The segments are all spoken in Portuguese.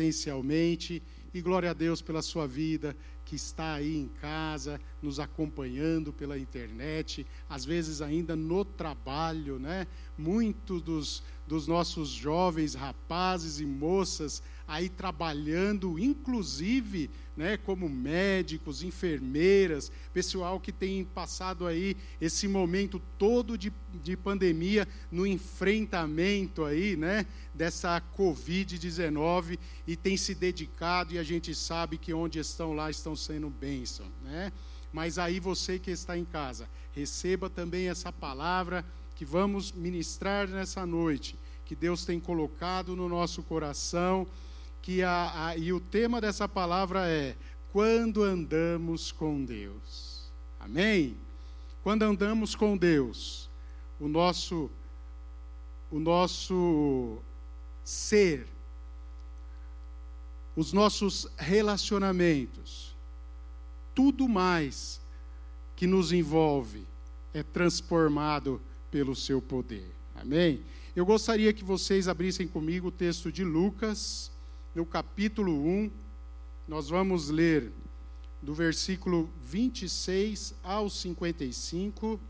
presencialmente. E glória a Deus pela sua vida que está aí em casa, nos acompanhando pela internet, às vezes ainda no trabalho, né? Muitos dos, dos nossos jovens rapazes e moças aí trabalhando, inclusive, né, como médicos, enfermeiras, pessoal que tem passado aí esse momento todo de, de pandemia no enfrentamento aí, né, dessa Covid-19 e tem se dedicado e a gente sabe que onde estão lá estão sendo bênção, né? Mas aí você que está em casa, receba também essa palavra que vamos ministrar nessa noite, que Deus tem colocado no nosso coração que a, a, e o tema dessa palavra é quando andamos com Deus. Amém? Quando andamos com Deus, o nosso o nosso ser, os nossos relacionamentos, tudo mais que nos envolve é transformado pelo seu poder. Amém? Eu gostaria que vocês abrissem comigo o texto de Lucas, no capítulo 1, nós vamos ler do versículo 26 ao 55.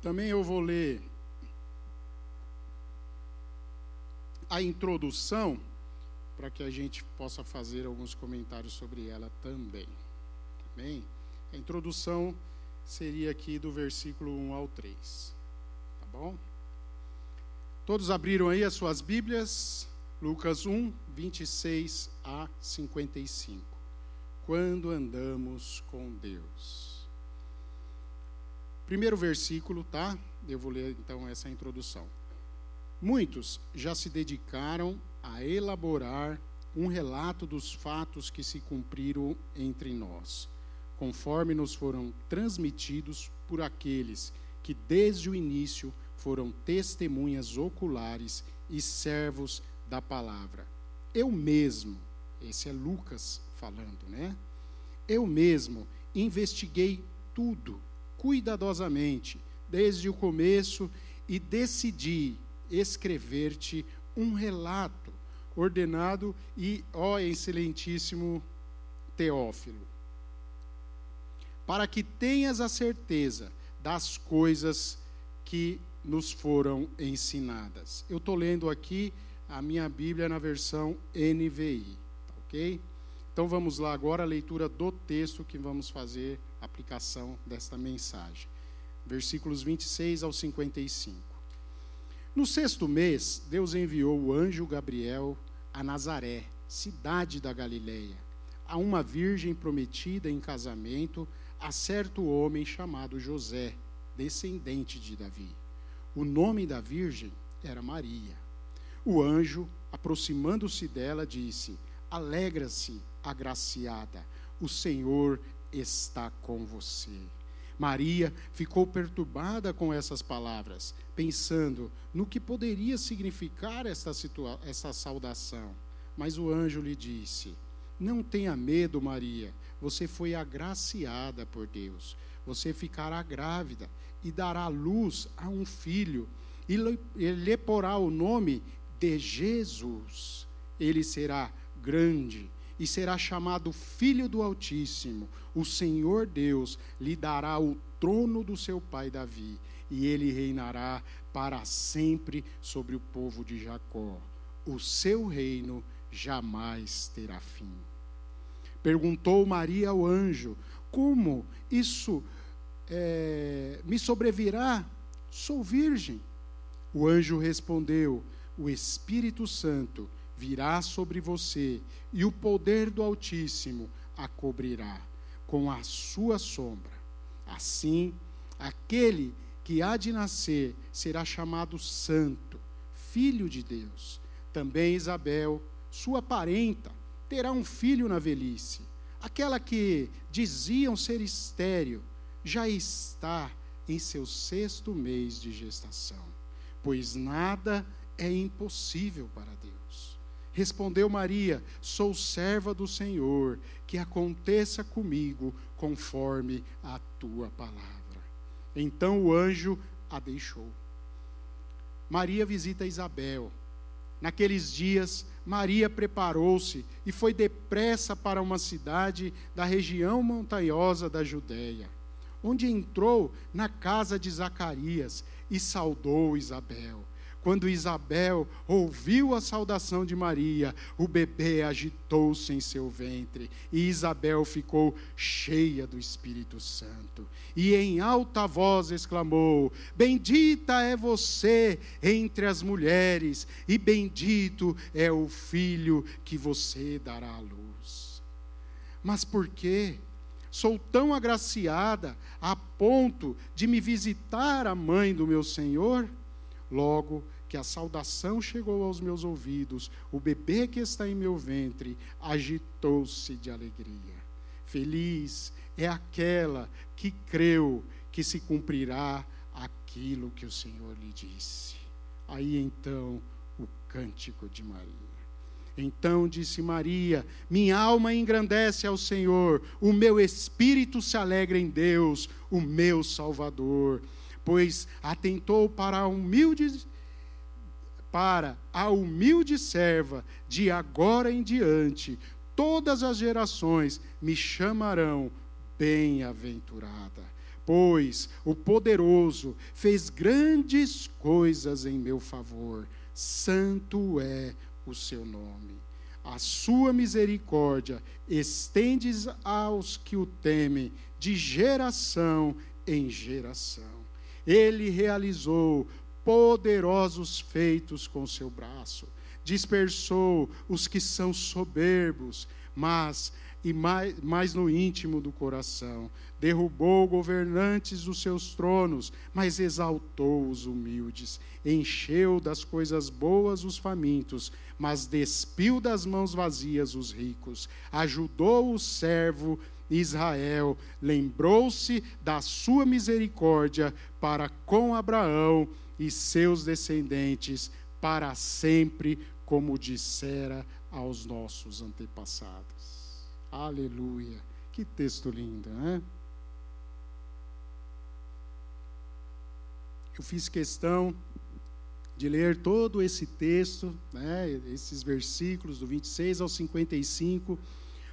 Também eu vou ler a introdução para que a gente possa fazer alguns comentários sobre ela também. Amém? A introdução seria aqui do versículo 1 ao 3. Tá bom? Todos abriram aí as suas Bíblias? Lucas 1, 26 a 55. Quando andamos com Deus. Primeiro versículo, tá? Eu vou ler então essa introdução. Muitos já se dedicaram a elaborar um relato dos fatos que se cumpriram entre nós, conforme nos foram transmitidos por aqueles que desde o início foram testemunhas oculares e servos da palavra. Eu mesmo, esse é Lucas falando, né? Eu mesmo investiguei tudo cuidadosamente, desde o começo, e decidi escrever-te um relato ordenado e, ó excelentíssimo Teófilo, para que tenhas a certeza das coisas que nos foram ensinadas. Eu estou lendo aqui a minha Bíblia na versão NVI, tá ok? Então vamos lá agora a leitura do texto que vamos fazer a aplicação desta mensagem. Versículos 26 ao 55. No sexto mês, Deus enviou o anjo Gabriel a Nazaré, cidade da Galileia, a uma virgem prometida em casamento a certo homem chamado José, descendente de Davi. O nome da virgem era Maria. O anjo, aproximando-se dela, disse: Alegra-se, agraciada, o Senhor está com você. Maria ficou perturbada com essas palavras, pensando no que poderia significar esta, esta saudação. Mas o anjo lhe disse: Não tenha medo, Maria, você foi agraciada por Deus. Você ficará grávida e dará luz a um filho, e lhe porá o nome de Jesus. Ele será grande e será chamado Filho do Altíssimo. O Senhor Deus lhe dará o trono do seu pai Davi, e ele reinará para sempre sobre o povo de Jacó. O seu reino jamais terá fim. Perguntou Maria ao anjo: Como isso é, me sobrevirá? Sou virgem. O anjo respondeu: O Espírito Santo virá sobre você, e o poder do Altíssimo a cobrirá com a sua sombra. Assim, aquele que há de nascer será chamado Santo, Filho de Deus. Também Isabel, sua parenta, terá um filho na velhice. Aquela que diziam ser estéril, já está em seu sexto mês de gestação, pois nada é impossível para Deus. Respondeu Maria: Sou serva do Senhor, que aconteça comigo conforme a tua palavra. Então o anjo a deixou. Maria visita Isabel. Naqueles dias, Maria preparou-se e foi depressa para uma cidade da região montanhosa da Judéia, onde entrou na casa de Zacarias e saudou Isabel. Quando Isabel ouviu a saudação de Maria, o bebê agitou-se em seu ventre e Isabel ficou cheia do Espírito Santo. E em alta voz exclamou: Bendita é você entre as mulheres, e bendito é o filho que você dará à luz. Mas por quê? Sou tão agraciada a ponto de me visitar a mãe do meu Senhor? Logo, que a saudação chegou aos meus ouvidos, o bebê que está em meu ventre agitou-se de alegria. Feliz é aquela que creu que se cumprirá aquilo que o Senhor lhe disse. Aí então o cântico de Maria. Então disse Maria: Minha alma engrandece ao Senhor, o meu espírito se alegra em Deus, o meu Salvador, pois atentou para a humilde para a humilde serva, de agora em diante, todas as gerações me chamarão bem-aventurada. Pois o poderoso fez grandes coisas em meu favor, santo é o seu nome. A sua misericórdia estendes aos que o temem, de geração em geração. Ele realizou poderosos feitos com seu braço. Dispersou os que são soberbos, mas e mais, mais no íntimo do coração. Derrubou governantes dos seus tronos, mas exaltou os humildes. Encheu das coisas boas os famintos, mas despiu das mãos vazias os ricos. Ajudou o servo Israel, lembrou-se da sua misericórdia para com Abraão e seus descendentes para sempre, como dissera aos nossos antepassados. Aleluia. Que texto lindo, né? Eu fiz questão de ler todo esse texto, né, esses versículos do 26 ao 55,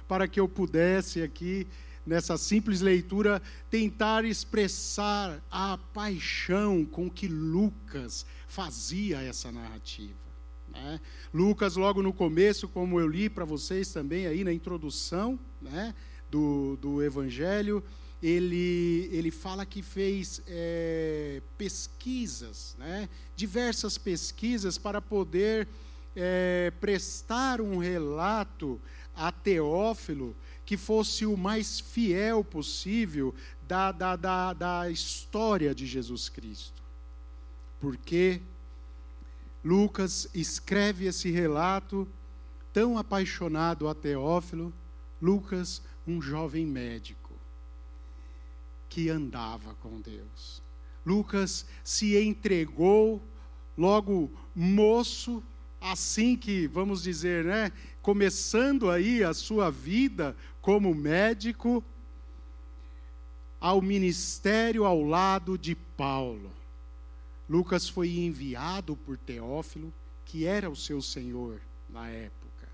para que eu pudesse aqui nessa simples leitura, tentar expressar a paixão com que Lucas fazia essa narrativa. Né? Lucas, logo no começo, como eu li para vocês também aí na introdução né, do, do Evangelho, ele, ele fala que fez é, pesquisas, né, diversas pesquisas para poder é, prestar um relato a Teófilo que fosse o mais fiel possível da, da, da, da história de Jesus Cristo. Porque Lucas escreve esse relato tão apaixonado a Teófilo, Lucas, um jovem médico que andava com Deus. Lucas se entregou logo moço, assim que, vamos dizer, né, começando aí a sua vida como médico, ao ministério ao lado de Paulo. Lucas foi enviado por Teófilo, que era o seu senhor na época.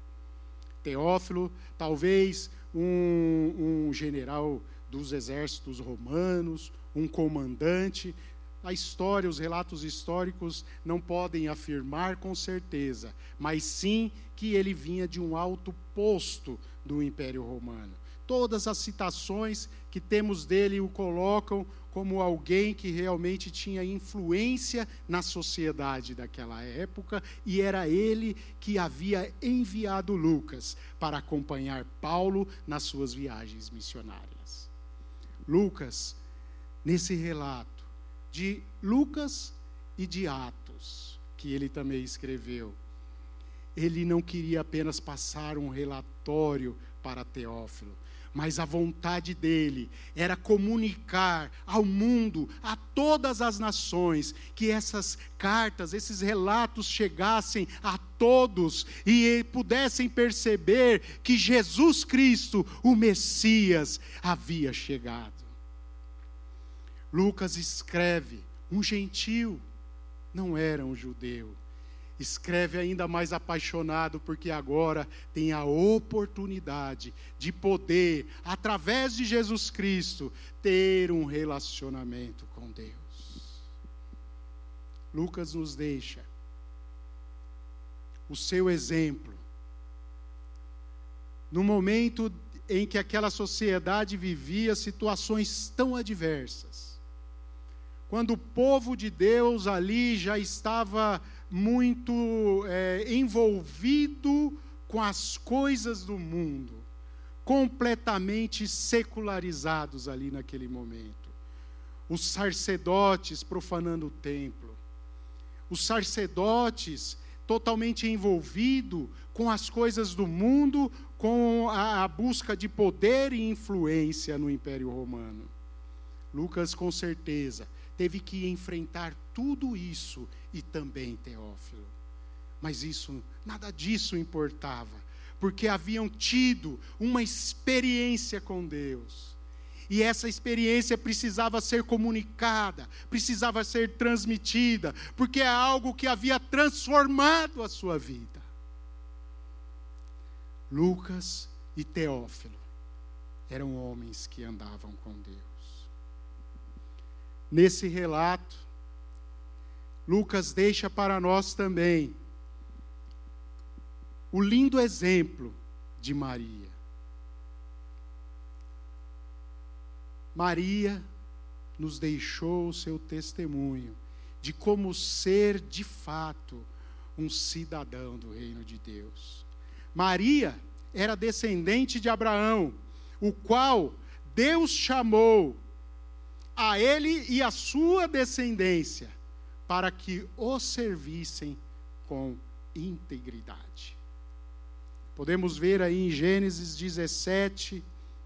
Teófilo, talvez um, um general dos exércitos romanos, um comandante, a história, os relatos históricos não podem afirmar com certeza, mas sim que ele vinha de um alto posto do Império Romano. Todas as citações que temos dele o colocam como alguém que realmente tinha influência na sociedade daquela época, e era ele que havia enviado Lucas para acompanhar Paulo nas suas viagens missionárias. Lucas, nesse relato, de Lucas e de Atos, que ele também escreveu. Ele não queria apenas passar um relatório para Teófilo, mas a vontade dele era comunicar ao mundo, a todas as nações, que essas cartas, esses relatos chegassem a todos e pudessem perceber que Jesus Cristo, o Messias, havia chegado. Lucas escreve: um gentil não era um judeu escreve ainda mais apaixonado, porque agora tem a oportunidade de poder, através de Jesus Cristo, ter um relacionamento com Deus. Lucas nos deixa o seu exemplo. No momento em que aquela sociedade vivia situações tão adversas, quando o povo de Deus ali já estava muito é, envolvido com as coisas do mundo, completamente secularizados ali naquele momento. Os sacerdotes profanando o templo, os sacerdotes totalmente envolvidos com as coisas do mundo, com a, a busca de poder e influência no Império Romano. Lucas, com certeza, teve que enfrentar tudo isso e também Teófilo. Mas isso, nada disso importava, porque haviam tido uma experiência com Deus. E essa experiência precisava ser comunicada, precisava ser transmitida, porque é algo que havia transformado a sua vida. Lucas e Teófilo eram homens que andavam com Deus. Nesse relato, Lucas deixa para nós também o lindo exemplo de Maria. Maria nos deixou o seu testemunho de como ser de fato um cidadão do reino de Deus. Maria era descendente de Abraão, o qual Deus chamou a ele e a sua descendência, para que o servissem com integridade. Podemos ver aí em Gênesis 17,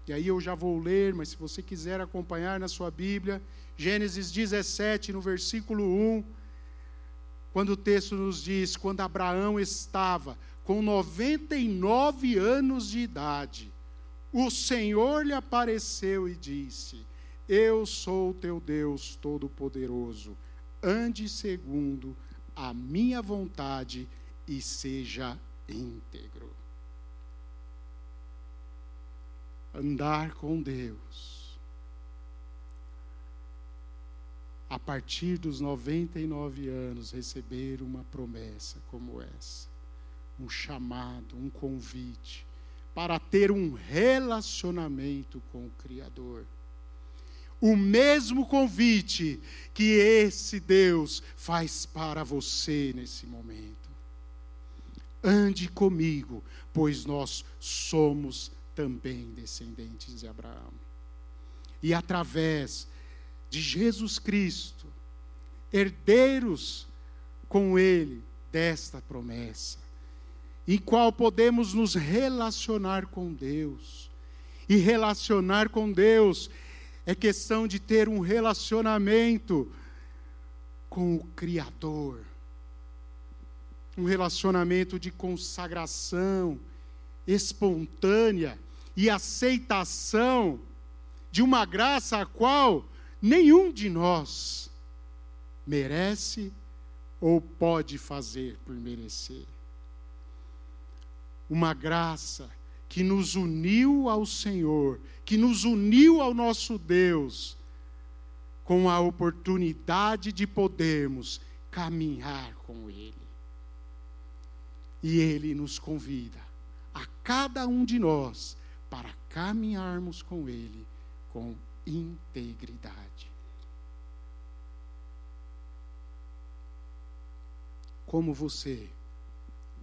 e aí eu já vou ler, mas se você quiser acompanhar na sua Bíblia, Gênesis 17, no versículo 1, quando o texto nos diz: quando Abraão estava com 99 anos de idade, o Senhor lhe apareceu e disse: eu sou teu Deus Todo-Poderoso. Ande segundo a minha vontade e seja íntegro. Andar com Deus. A partir dos 99 anos, receber uma promessa como essa, um chamado, um convite, para ter um relacionamento com o Criador o mesmo convite que esse Deus faz para você nesse momento. Ande comigo, pois nós somos também descendentes de Abraão. E através de Jesus Cristo, herdeiros com Ele desta promessa, em qual podemos nos relacionar com Deus. E relacionar com Deus é questão de ter um relacionamento com o Criador. Um relacionamento de consagração espontânea e aceitação de uma graça a qual nenhum de nós merece ou pode fazer por merecer. Uma graça que nos uniu ao Senhor, que nos uniu ao nosso Deus, com a oportunidade de podermos caminhar com Ele. E Ele nos convida, a cada um de nós, para caminharmos com Ele com integridade. Como você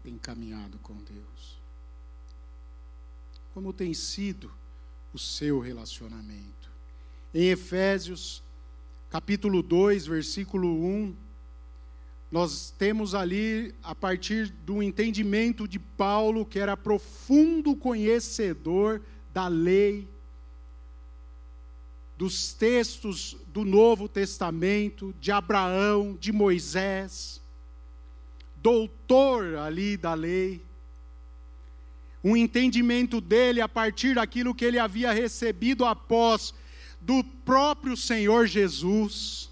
tem caminhado com Deus? Como tem sido o seu relacionamento. Em Efésios, capítulo 2, versículo 1, nós temos ali, a partir do entendimento de Paulo, que era profundo conhecedor da lei, dos textos do Novo Testamento, de Abraão, de Moisés, doutor ali da lei, um entendimento dele a partir daquilo que ele havia recebido após do próprio Senhor Jesus.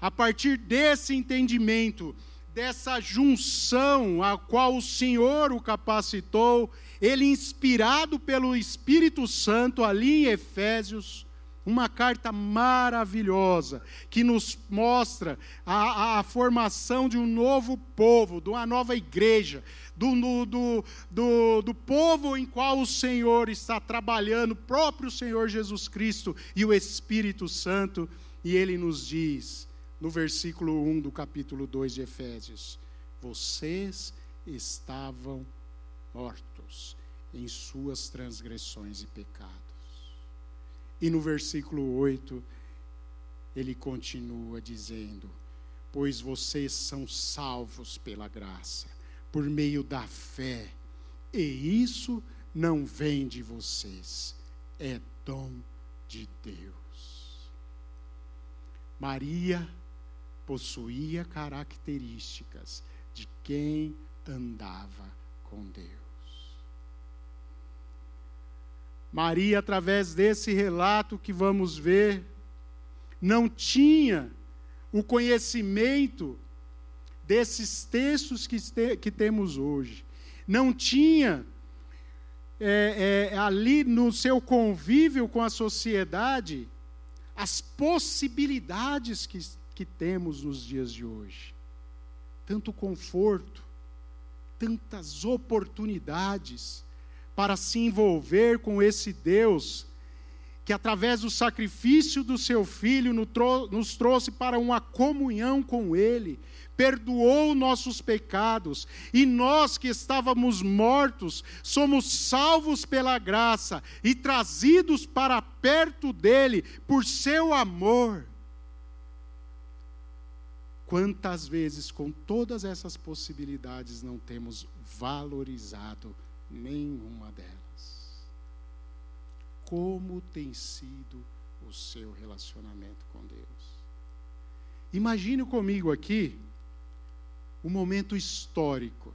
A partir desse entendimento, dessa junção a qual o Senhor o capacitou, ele inspirado pelo Espírito Santo ali em Efésios, uma carta maravilhosa que nos mostra a, a, formação de um novo povo, de uma nova igreja, do, do, do, do povo em qual o Senhor está trabalhando, o próprio Senhor Jesus Cristo e o Espírito Santo, e ele nos diz: no versículo 1 do capítulo 2 de Efésios: Vocês estavam mortos em suas transgressões e pecados. E no versículo 8, ele continua dizendo: Pois vocês são salvos pela graça, por meio da fé, e isso não vem de vocês, é dom de Deus. Maria possuía características de quem andava com Deus. Maria, através desse relato que vamos ver, não tinha o conhecimento desses textos que, que temos hoje. Não tinha é, é, ali no seu convívio com a sociedade as possibilidades que que temos nos dias de hoje. Tanto conforto, tantas oportunidades para se envolver com esse Deus que, através do sacrifício do seu filho, nos trouxe para uma comunhão com Ele, perdoou nossos pecados, e nós que estávamos mortos, somos salvos pela graça e trazidos para perto dEle por seu amor. Quantas vezes, com todas essas possibilidades, não temos valorizado nenhuma delas? Como tem sido o seu relacionamento com Deus? Imagine comigo aqui um momento histórico,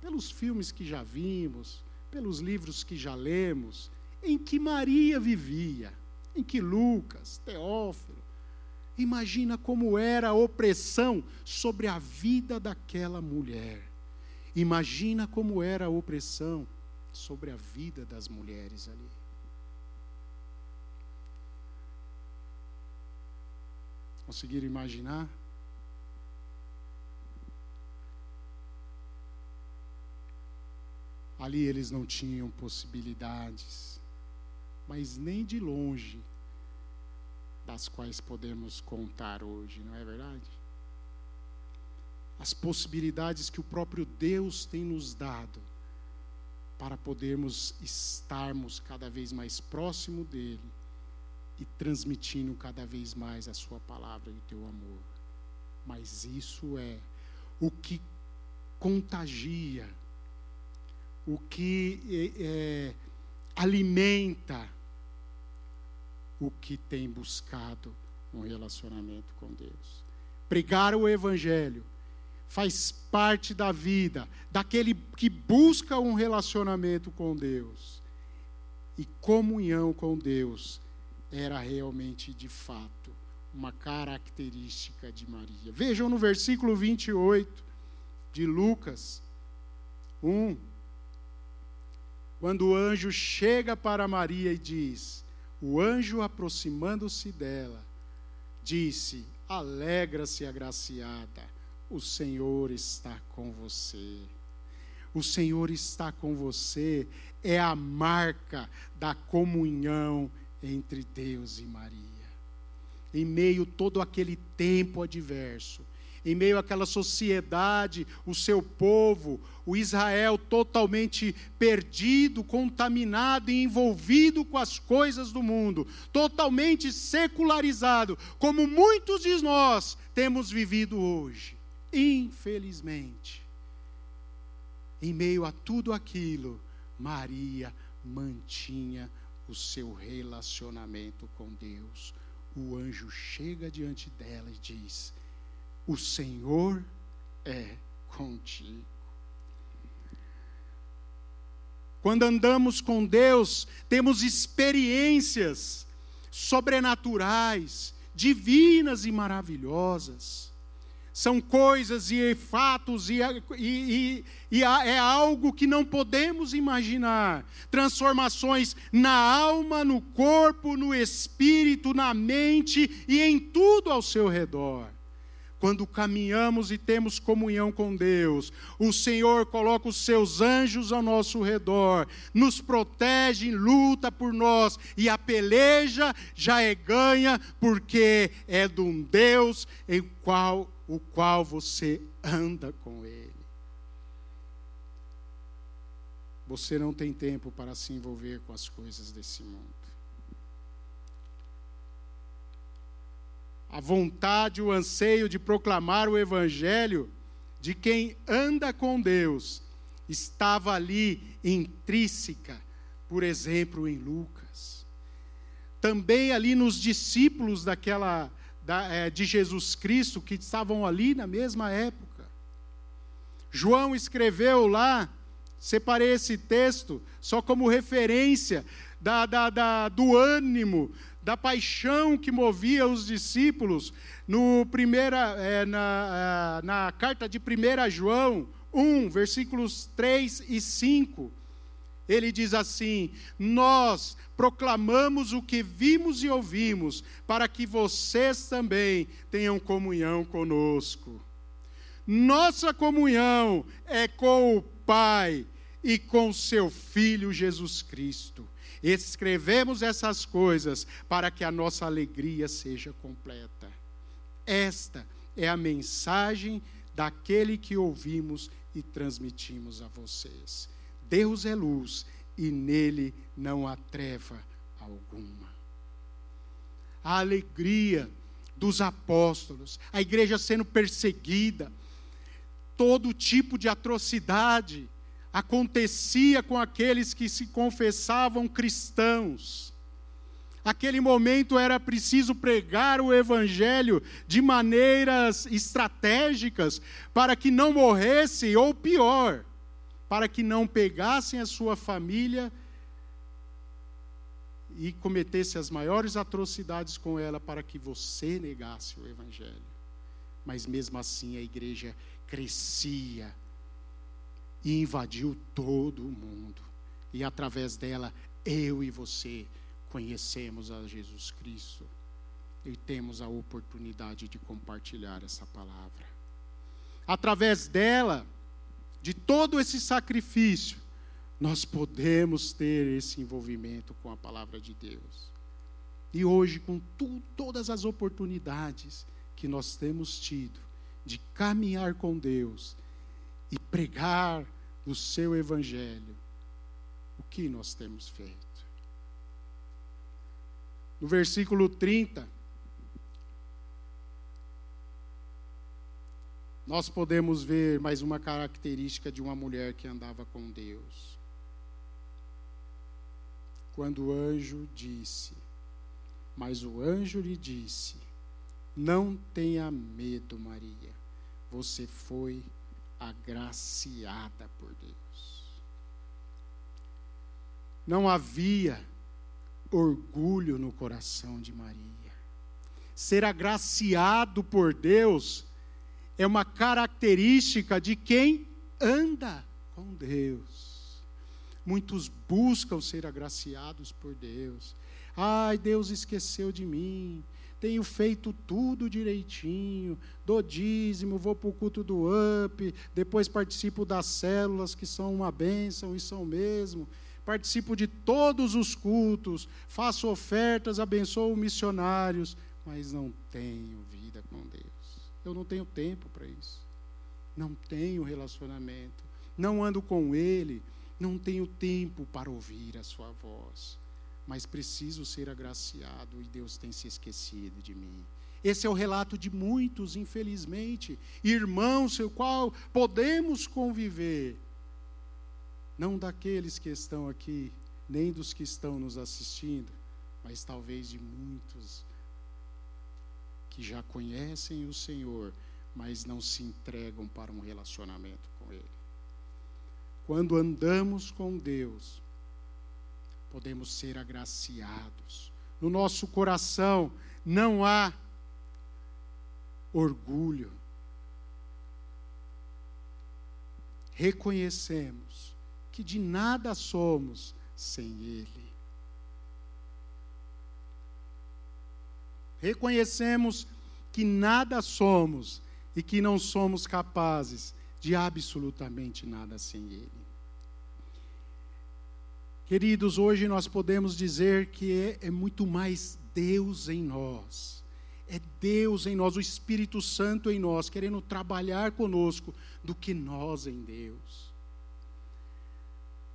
pelos filmes que já vimos, pelos livros que já lemos, em que Maria vivia, em que Lucas, Teófilo, Imagina como era a opressão sobre a vida daquela mulher. Imagina como era a opressão sobre a vida das mulheres ali. Conseguiram imaginar? Ali eles não tinham possibilidades, mas nem de longe das quais podemos contar hoje, não é verdade? As possibilidades que o próprio Deus tem nos dado para podermos estarmos cada vez mais próximo dele e transmitindo cada vez mais a sua palavra e o teu amor. Mas isso é o que contagia, o que é, é, alimenta o que tem buscado um relacionamento com Deus. Pregar o Evangelho faz parte da vida daquele que busca um relacionamento com Deus. E comunhão com Deus era realmente, de fato, uma característica de Maria. Vejam no versículo 28 de Lucas 1, quando o anjo chega para Maria e diz: o anjo, aproximando-se dela, disse: Alegra-se, agraciada, o Senhor está com você. O Senhor está com você é a marca da comunhão entre Deus e Maria. Em meio todo aquele tempo adverso, em meio àquela sociedade, o seu povo, o Israel totalmente perdido, contaminado e envolvido com as coisas do mundo, totalmente secularizado, como muitos de nós temos vivido hoje. Infelizmente, em meio a tudo aquilo, Maria mantinha o seu relacionamento com Deus. O anjo chega diante dela e diz: O Senhor é contigo. Quando andamos com Deus, temos experiências sobrenaturais, divinas e maravilhosas são coisas e fatos e, e, e, e, é algo que não podemos imaginar. Transformações na alma, no corpo, no espírito, na mente e em tudo ao seu redor. Quando caminhamos e temos comunhão com Deus, o Senhor coloca os seus anjos ao nosso redor, nos protege, luta por nós, e a peleja já é ganha, porque é de um Deus em qual o qual você anda com Ele. Você não tem tempo para se envolver com as coisas desse mundo. A vontade, o anseio de proclamar o Evangelho de quem anda com Deus estava ali intrínseca, por exemplo, em Lucas. Também ali nos discípulos daquela da, é, de Jesus Cristo que estavam ali na mesma época. João escreveu lá, separei esse texto só como referência da, da, da, do ânimo, da paixão que movia os discípulos no primeira, é, na, na carta de 1 João 1, versículos 3 e 5. Ele diz assim: Nós proclamamos o que vimos e ouvimos, para que vocês também tenham comunhão conosco. Nossa comunhão é com o Pai e com seu Filho Jesus Cristo. Escrevemos essas coisas para que a nossa alegria seja completa. Esta é a mensagem daquele que ouvimos e transmitimos a vocês. Deus é luz e nele não há treva alguma. A alegria dos apóstolos, a igreja sendo perseguida, todo tipo de atrocidade acontecia com aqueles que se confessavam cristãos. Aquele momento era preciso pregar o evangelho de maneiras estratégicas para que não morresse ou pior, para que não pegassem a sua família e cometesse as maiores atrocidades com ela para que você negasse o Evangelho. Mas mesmo assim a igreja crescia e invadiu todo o mundo. E através dela, eu e você conhecemos a Jesus Cristo e temos a oportunidade de compartilhar essa palavra. Através dela, de todo esse sacrifício, nós podemos ter esse envolvimento com a palavra de Deus. E hoje, com tu, todas as oportunidades que nós temos tido de caminhar com Deus e pregar o seu Evangelho, o que nós temos feito? No versículo 30, nós podemos ver mais uma característica de uma mulher que andava com Deus. Quando o anjo disse, mas o anjo lhe disse: Não tenha medo, Maria, você foi agraciada por Deus. Não havia orgulho no coração de Maria. Ser agraciado por Deus é uma característica de quem anda com Deus. Muitos buscam ser agraciados por Deus. Ai, Deus esqueceu de mim. Tenho feito tudo direitinho, dou dízimo, vou para o culto do UP, depois participo das células que são uma bênção e são mesmo. Participo de todos os cultos, faço ofertas, abençoo missionários, mas não tenho vida com Deus. Eu não tenho tempo para isso. Não tenho relacionamento. Não ando com Ele. Não tenho tempo para ouvir a Sua voz. Mas preciso ser agraciado e Deus tem se esquecido de mim. Esse é o relato de muitos, infelizmente, irmãos, o qual podemos conviver, não daqueles que estão aqui, nem dos que estão nos assistindo, mas talvez de muitos que já conhecem o Senhor, mas não se entregam para um relacionamento com Ele. Quando andamos com Deus, podemos ser agraciados. No nosso coração não há orgulho. Reconhecemos que de nada somos sem Ele. Reconhecemos que nada somos e que não somos capazes de absolutamente nada sem Ele. Queridos, hoje nós podemos dizer que é, é, muito mais Deus em nós. É Deus em nós, o Espírito Santo em nós, querendo trabalhar conosco, do que nós em Deus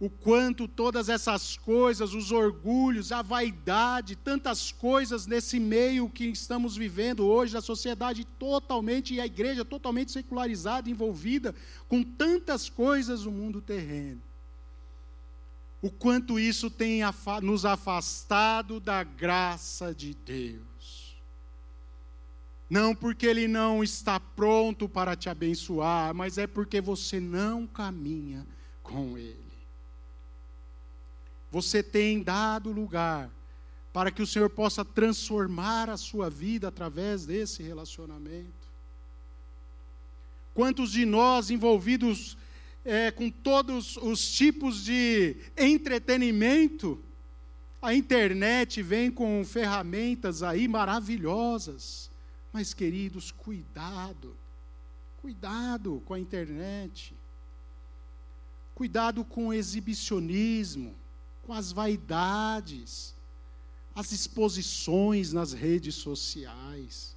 o quanto todas essas coisas, os orgulhos, a vaidade, tantas coisas nesse meio que estamos vivendo hoje, a sociedade totalmente e a igreja totalmente secularizada, envolvida com tantas coisas no mundo terreno. O quanto isso tem nos afastado da graça de Deus. Não porque Ele não está pronto para te abençoar, mas é porque você não caminha com Ele você tem dado lugar para que o Senhor possa transformar a sua vida através desse relacionamento. Quantos de nós envolvidos é, com todos os tipos de entretenimento, a internet vem com ferramentas aí maravilhosas, mas queridos, cuidado, cuidado com a internet, cuidado com o exibicionismo, com as vaidades, as exposições nas redes sociais.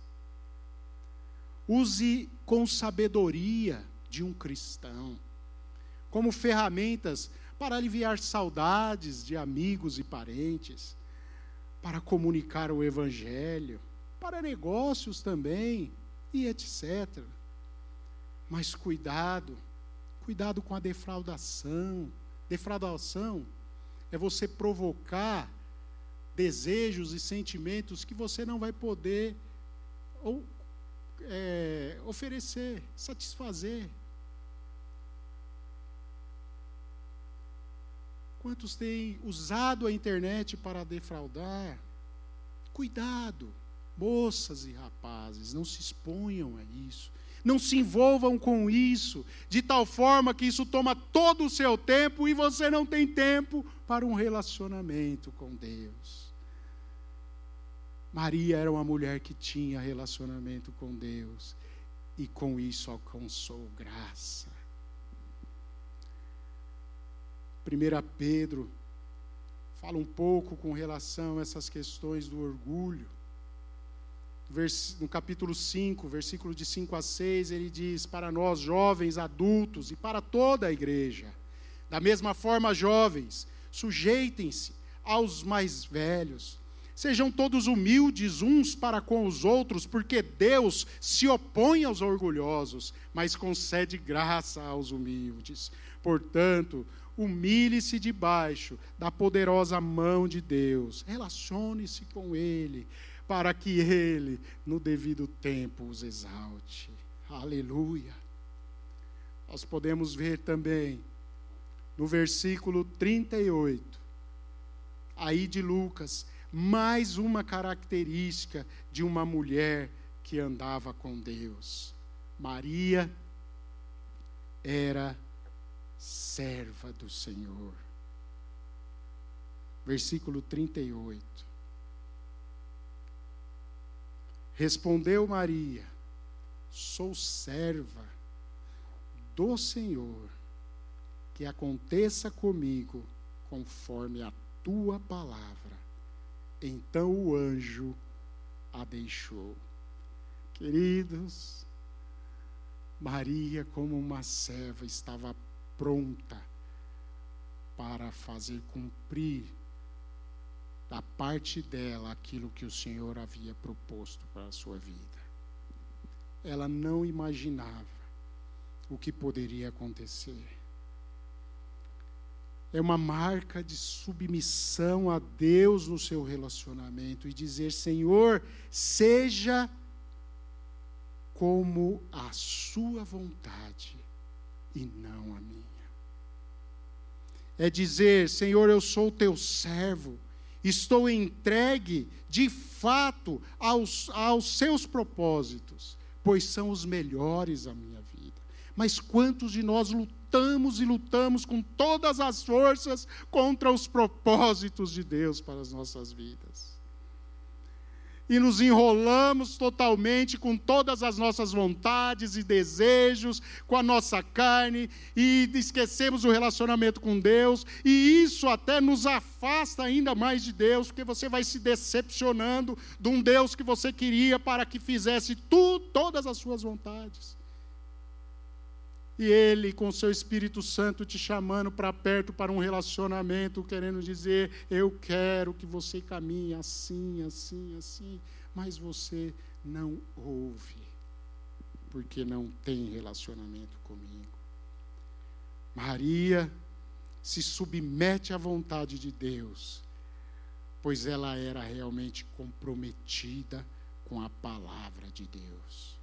Use com sabedoria de um cristão, como ferramentas para aliviar saudades de amigos e parentes, para comunicar o Evangelho, para negócios também, e etc. Mas cuidado, cuidado com a defraudação. Defraudação é você provocar desejos e sentimentos que você não vai poder ou, é, oferecer, satisfazer. Quantos têm usado a internet para defraudar? Cuidado, moças e rapazes, não se exponham a isso não se envolvam com isso, de tal forma que isso toma todo o seu tempo e você não tem tempo para um relacionamento com Deus. Maria era uma mulher que tinha relacionamento com Deus e com isso alcançou graça. 1 Pedro fala um pouco com relação a essas questões do orgulho no capítulo 5, versículo de 5 a 6, ele diz: Para nós, jovens, adultos e para toda a igreja, da mesma forma, jovens, sujeitem-se aos mais velhos. Sejam todos humildes uns para com os outros, porque Deus se opõe aos orgulhosos, mas concede graça aos humildes. Portanto, humilhe-se debaixo da poderosa mão de Deus, relacione-se com Ele para que Ele, no devido tempo, os exalte. Aleluia. Nós podemos ver também no versículo 38, aí de Lucas, mais uma característica de uma mulher que andava com Deus. Maria era serva do Senhor. Versículo 38. Respondeu Maria: Sou serva do Senhor, que aconteça comigo conforme a tua palavra. Então o anjo a deixou. Queridos, Maria, como uma serva, estava pronta para fazer cumprir da parte dela aquilo que o Senhor havia proposto para a sua vida. Ela não imaginava o que poderia acontecer. É uma marca de submissão a Deus no seu relacionamento e dizer: Senhor, seja como a sua vontade e não a minha. É dizer: Senhor, eu sou teu servo, estou entregue de fato aos, aos seus propósitos, pois são os melhores a minha vida. Mas quantos de nós lutamos e lutamos com todas as forças contra os propósitos de Deus para as nossas vidas? E nos enrolamos totalmente com todas as nossas vontades e desejos, com a nossa carne, e esquecemos o relacionamento com Deus, e isso até nos afasta ainda mais de Deus, porque você vai se decepcionando de um Deus que você queria para que fizesse tu, todas as suas vontades. E Ele, com seu Espírito Santo, te chamando para perto para um relacionamento, querendo dizer: Eu quero que você caminhe assim, assim, assim. Mas você não ouve, porque não tem relacionamento comigo. Maria se submete à vontade de Deus, pois ela era realmente comprometida com a palavra de Deus.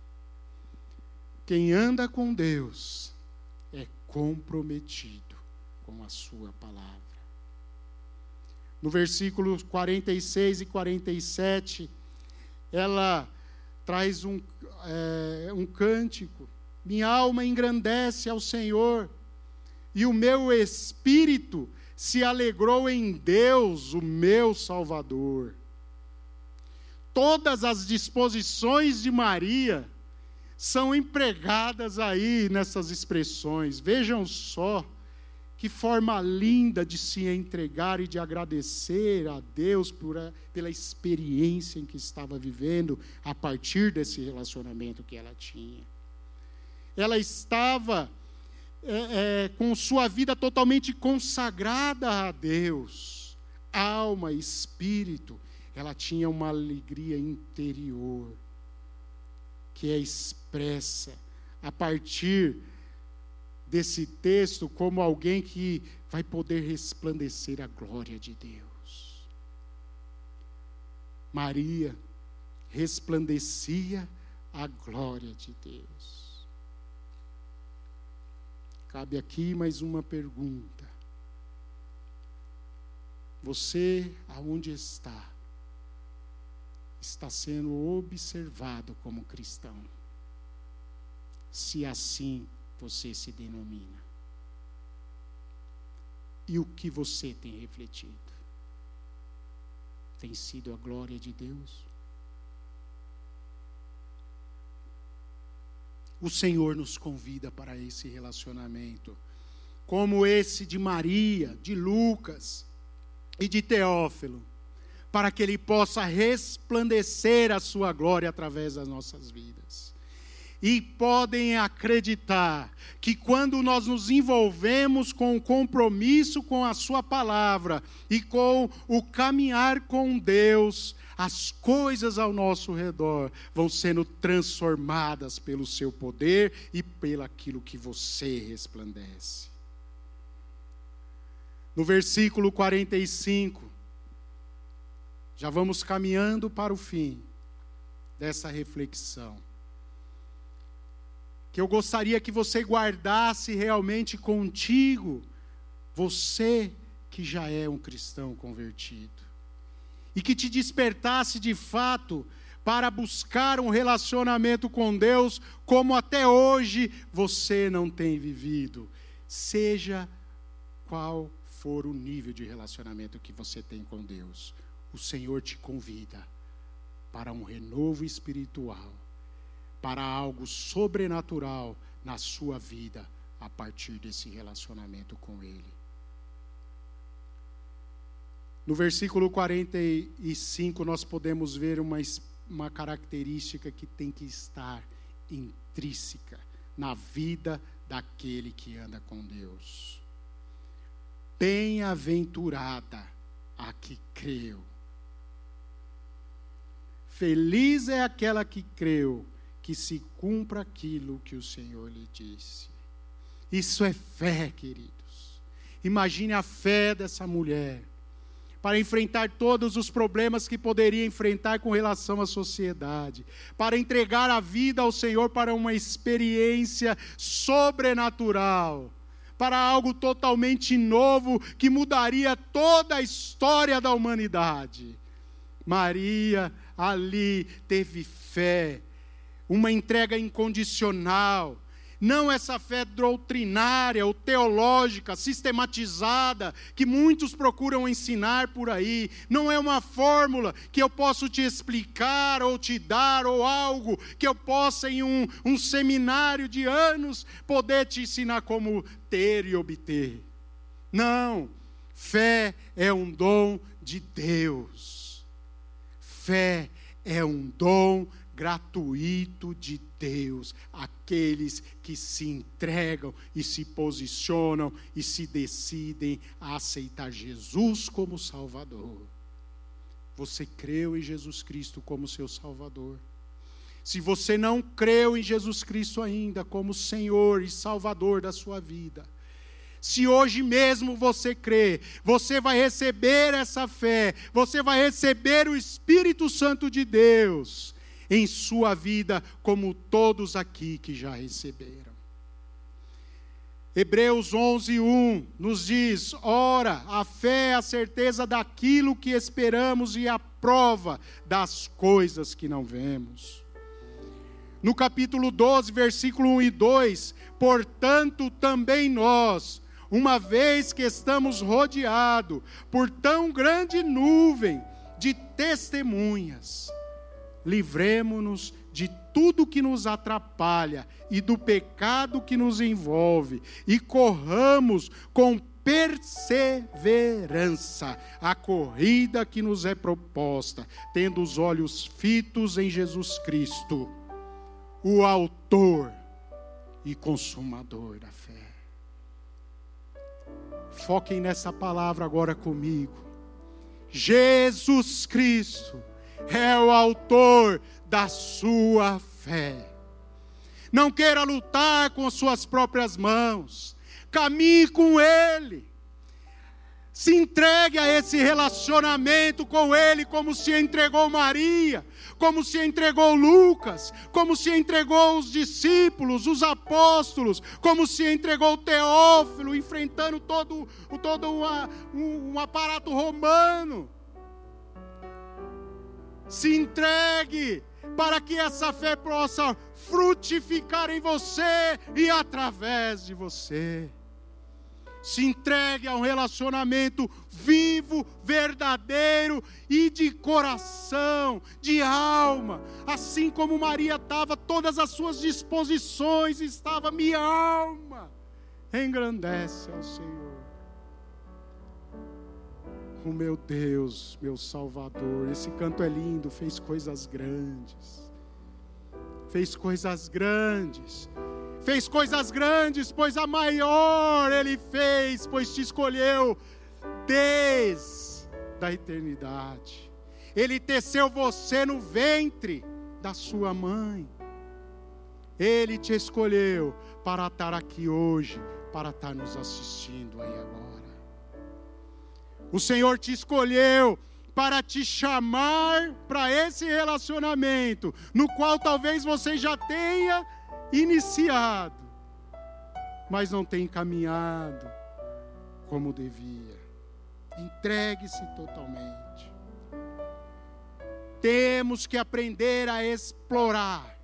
Quem anda com Deus é comprometido com a Sua palavra. No versículo 46 e 47, ela traz um, é, um cântico. Minha alma engrandece ao Senhor, e o meu espírito se alegrou em Deus, o meu Salvador. Todas as disposições de Maria são empregadas aí nessas expressões. Vejam só que forma linda de se entregar e de agradecer a Deus por pela experiência em que estava vivendo a partir desse relacionamento que ela tinha. Ela estava é, é, com sua vida totalmente consagrada a Deus, alma, espírito. Ela tinha uma alegria interior que é expressa a partir desse texto como alguém que vai poder resplandecer a glória de Deus. Maria resplandecia a glória de Deus. Cabe aqui mais uma pergunta. Você aonde está? está sendo observado como cristão. Se assim você se denomina. E o que você tem refletido? Tem sido a glória de Deus? O Senhor nos convida para esse relacionamento, como esse de Maria, de Lucas e de Teófilo para que Ele possa resplandecer a Sua glória através das nossas vidas. E podem acreditar que quando nós nos envolvemos com o compromisso com a Sua palavra e com o caminhar com Deus, as coisas ao nosso redor vão sendo transformadas pelo Seu poder e pelo aquilo que você resplandece. No versículo 45, já vamos caminhando para o fim dessa reflexão. Que eu gostaria que você guardasse realmente contigo, você que já é um cristão convertido, e que te despertasse de fato para buscar um relacionamento com Deus como até hoje você não tem vivido, seja qual for o nível de relacionamento que você tem com Deus o Senhor te convida para um renovo espiritual, para algo sobrenatural na sua vida a partir desse relacionamento com Ele. No versículo 45, nós podemos ver uma, uma característica que tem que estar intrínseca na vida daquele que anda com Deus. Bem-aventurada a que creu. Feliz é aquela que creu, que se cumpra aquilo que o Senhor lhe disse. Isso é fé, queridos. Imagine a fé dessa mulher para enfrentar todos os problemas que poderia enfrentar com relação à sociedade, para entregar a vida ao Senhor para uma experiência sobrenatural, para algo totalmente novo que mudaria toda a história da humanidade. Maria ali teve fé, uma entrega incondicional, não essa fé doutrinária ou teológica, sistematizada, que muitos procuram ensinar por aí. Não é uma fórmula que eu posso te explicar ou te dar, ou algo que eu possa, em um, um seminário de anos, poder te ensinar como ter e obter. Não, fé é um dom de Deus. Fé é um dom gratuito de Deus, aqueles que se entregam e se posicionam e se decidem a aceitar Jesus como Salvador. Você creu em Jesus Cristo como seu Salvador. Se você não creu em Jesus Cristo ainda como Senhor e Salvador da sua vida, se hoje mesmo você crê, você vai receber essa fé, você vai receber o Espírito Santo de Deus em sua vida, como todos aqui que já receberam. Hebreus 11, 1 nos diz: Ora, a fé é a certeza daquilo que esperamos e a prova das coisas que não vemos. No capítulo 12, versículo 1 e 2: Portanto, também nós, uma vez que estamos rodeados por tão grande nuvem de testemunhas, livremo-nos de tudo que nos atrapalha e do pecado que nos envolve, e corramos com perseverança a corrida que nos é proposta, tendo os olhos fitos em Jesus Cristo, o Autor e Consumador da fé. Foquem nessa palavra agora comigo. Jesus Cristo é o autor da sua fé. Não queira lutar com as suas próprias mãos, caminhe com Ele. Se entregue a esse relacionamento com Ele, como se entregou Maria, como se entregou Lucas, como se entregou os discípulos, os apóstolos, como se entregou Teófilo, enfrentando todo, todo uma, um, um aparato romano se entregue para que essa fé possa frutificar em você e através de você. Se entregue a um relacionamento vivo, verdadeiro e de coração, de alma. Assim como Maria estava, todas as suas disposições estava minha alma. Engrandece ao Senhor o meu Deus, meu Salvador. Esse canto é lindo, fez coisas grandes. Fez coisas grandes. Fez coisas grandes, pois a maior ele fez, pois te escolheu desde a eternidade. Ele teceu você no ventre da sua mãe. Ele te escolheu para estar aqui hoje, para estar nos assistindo aí agora. O Senhor te escolheu para te chamar para esse relacionamento, no qual talvez você já tenha iniciado, mas não tenha caminhado como devia. Entregue-se totalmente. Temos que aprender a explorar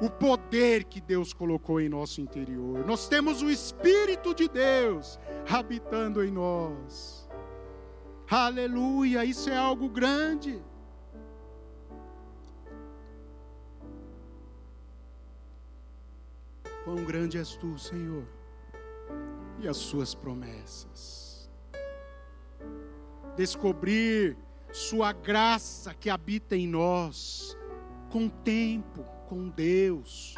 o poder que Deus colocou em nosso interior. Nós temos o Espírito de Deus habitando em nós. Aleluia, isso é algo grande. Quão grande és tu, Senhor, e as suas promessas. Descobrir Sua graça que habita em nós, com tempo, com Deus,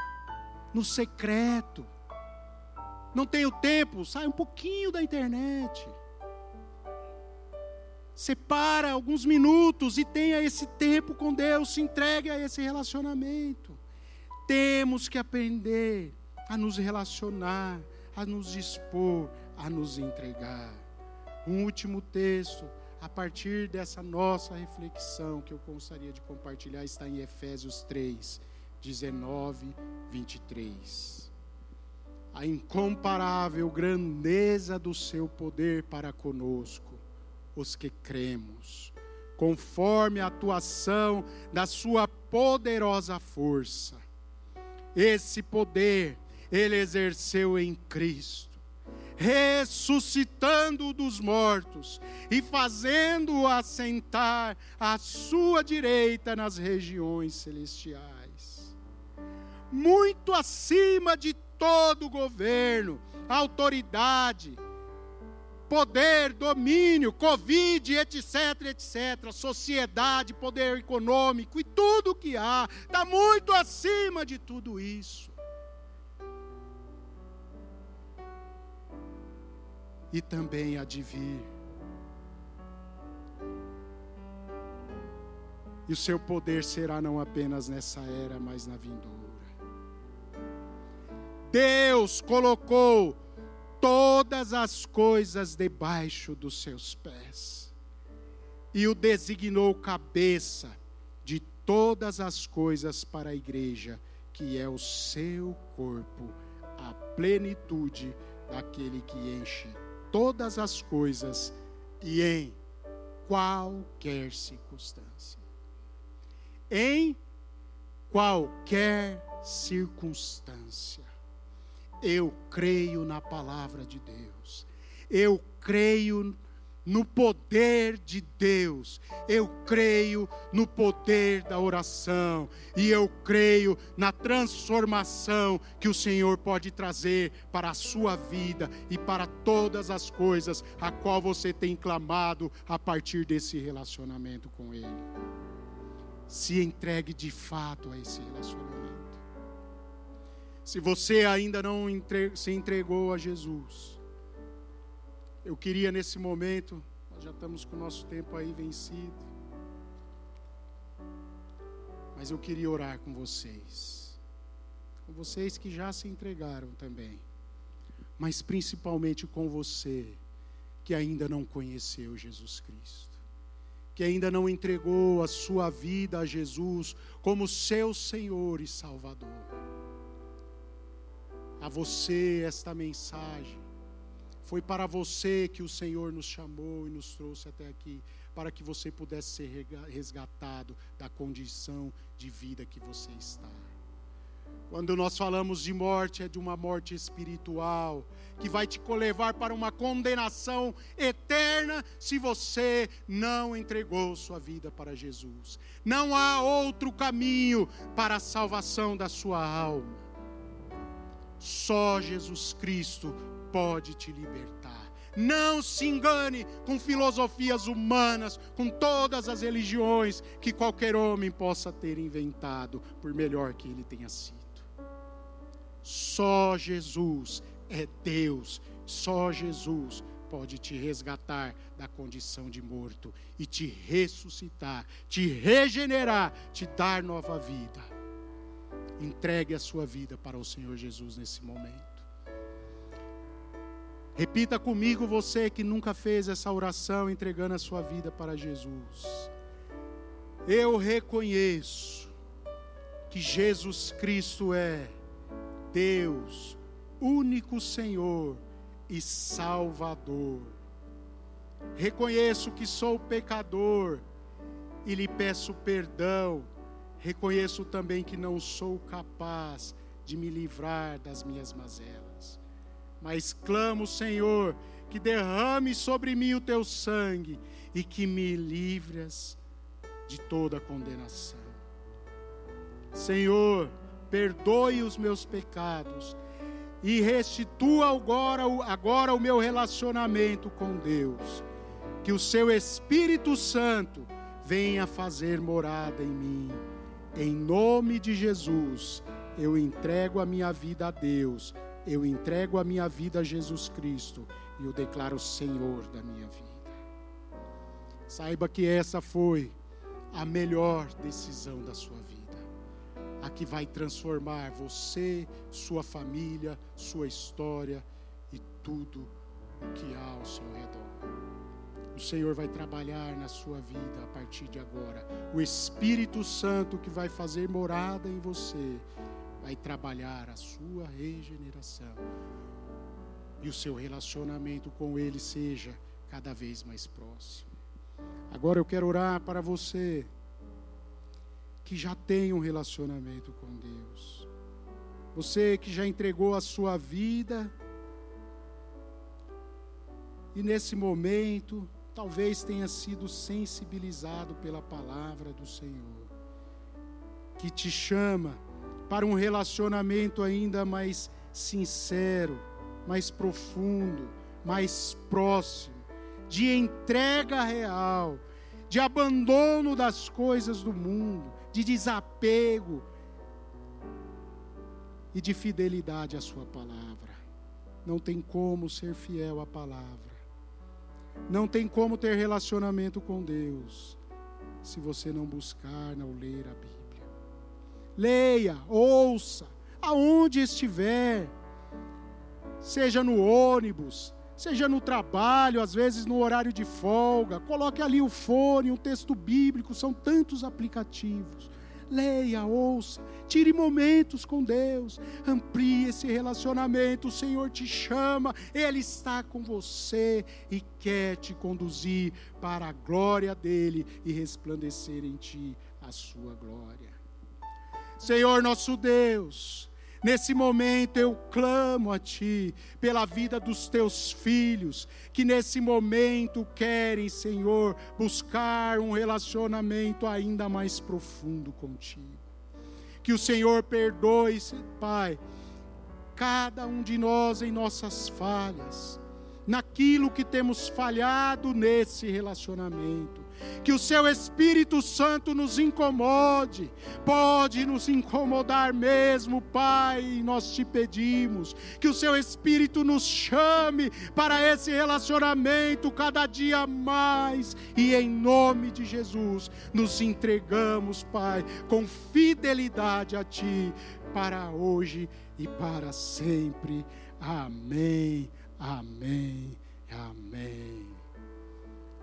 no secreto. Não tenho tempo, sai um pouquinho da internet Separa alguns minutos e tenha esse tempo com Deus, se entregue a esse relacionamento. Temos que aprender a nos relacionar, a nos dispor, a nos entregar. Um último texto, a partir dessa nossa reflexão que eu gostaria de compartilhar, está em Efésios 3, 19, 23. A incomparável grandeza do seu poder para conosco, os que cremos, conforme a atuação da sua poderosa força. Esse poder ele exerceu em Cristo, ressuscitando dos mortos e fazendo-o assentar à sua direita nas regiões celestiais, muito acima de todo governo, autoridade, poder, domínio, Covid, etc, etc, sociedade, poder econômico e tudo que há, está muito acima de tudo isso. e também há de vir. E o seu poder será não apenas nessa era, mas na vindoura. Deus colocou todas as coisas debaixo dos seus pés e o designou cabeça de todas as coisas para a igreja, que é o seu corpo, a plenitude daquele que enche todas as coisas e em qualquer circunstância. Em qualquer circunstância. Eu creio na palavra de Deus. Eu creio no poder de Deus, eu creio no poder da oração, e eu creio na transformação que o Senhor pode trazer para a sua vida e para todas as coisas a qual você tem clamado a partir desse relacionamento com Ele. Se entregue de fato a esse relacionamento. Se você ainda não se entregou a Jesus, eu queria nesse momento, nós já estamos com o nosso tempo aí vencido. Mas eu queria orar com vocês. Com vocês que já se entregaram também. Mas principalmente com você que ainda não conheceu Jesus Cristo. Que ainda não entregou a sua vida a Jesus como seu Senhor e Salvador. A você esta mensagem foi para você que o Senhor nos chamou e nos trouxe até aqui, para que você pudesse ser resgatado da condição de vida que você está. Quando nós falamos de morte, é de uma morte espiritual, que vai te levar para uma condenação eterna se você não entregou sua vida para Jesus. Não há outro caminho para a salvação da sua alma. Só Jesus Cristo pode te libertar. Não se engane com filosofias humanas, com todas as religiões que qualquer homem possa ter inventado, por melhor que ele tenha sido. Só Jesus é Deus, só Jesus pode te resgatar da condição de morto e te ressuscitar, te regenerar, te dar nova vida. Entregue a sua vida para o Senhor Jesus nesse momento. Repita comigo, você que nunca fez essa oração entregando a sua vida para Jesus. Eu reconheço que Jesus Cristo é Deus, único Senhor e Salvador. Reconheço que sou pecador e lhe peço perdão. Reconheço também que não sou capaz de me livrar das minhas mazelas mas clamo, Senhor, que derrame sobre mim o teu sangue e que me livres de toda condenação. Senhor, perdoe os meus pecados e restitua agora, agora o meu relacionamento com Deus. Que o seu Espírito Santo venha fazer morada em mim. Em nome de Jesus, eu entrego a minha vida a Deus eu entrego a minha vida a Jesus Cristo e o declaro Senhor da minha vida. saiba que essa foi a melhor decisão da sua vida. A que vai transformar você, sua família, sua história e tudo o que há ao seu redor. O Senhor vai trabalhar na sua vida a partir de agora. O Espírito Santo que vai fazer morada em você vai trabalhar a sua regeneração. E o seu relacionamento com Ele seja cada vez mais próximo. Agora eu quero orar para você que já tem um relacionamento com Deus. Você que já entregou a sua vida e nesse momento talvez tenha sido sensibilizado pela palavra do Senhor, que te chama para um relacionamento ainda mais sincero, mais profundo, mais próximo, de entrega real, de abandono das coisas do mundo, de desapego e de fidelidade à Sua palavra. Não tem como ser fiel à palavra não tem como ter relacionamento com Deus se você não buscar, não ler a Bíblia. Leia, ouça, aonde estiver, seja no ônibus, seja no trabalho, às vezes no horário de folga, coloque ali o fone, um texto bíblico, são tantos aplicativos leia, ouça, tire momentos com Deus, amplie esse relacionamento. O Senhor te chama, Ele está com você e quer te conduzir para a glória dEle e resplandecer em ti a sua glória. Senhor nosso Deus, Nesse momento eu clamo a Ti pela vida dos Teus filhos, que nesse momento querem, Senhor, buscar um relacionamento ainda mais profundo contigo. Que o Senhor perdoe, Pai, cada um de nós em nossas falhas, naquilo que temos falhado nesse relacionamento que o seu Espírito Santo nos incomode, pode nos incomodar mesmo, Pai, nós te pedimos, que o seu Espírito nos chame para esse relacionamento cada dia mais, e em nome de Jesus, nos entregamos, Pai, com fidelidade a Ti, para hoje e para sempre. Amém, amém, amém.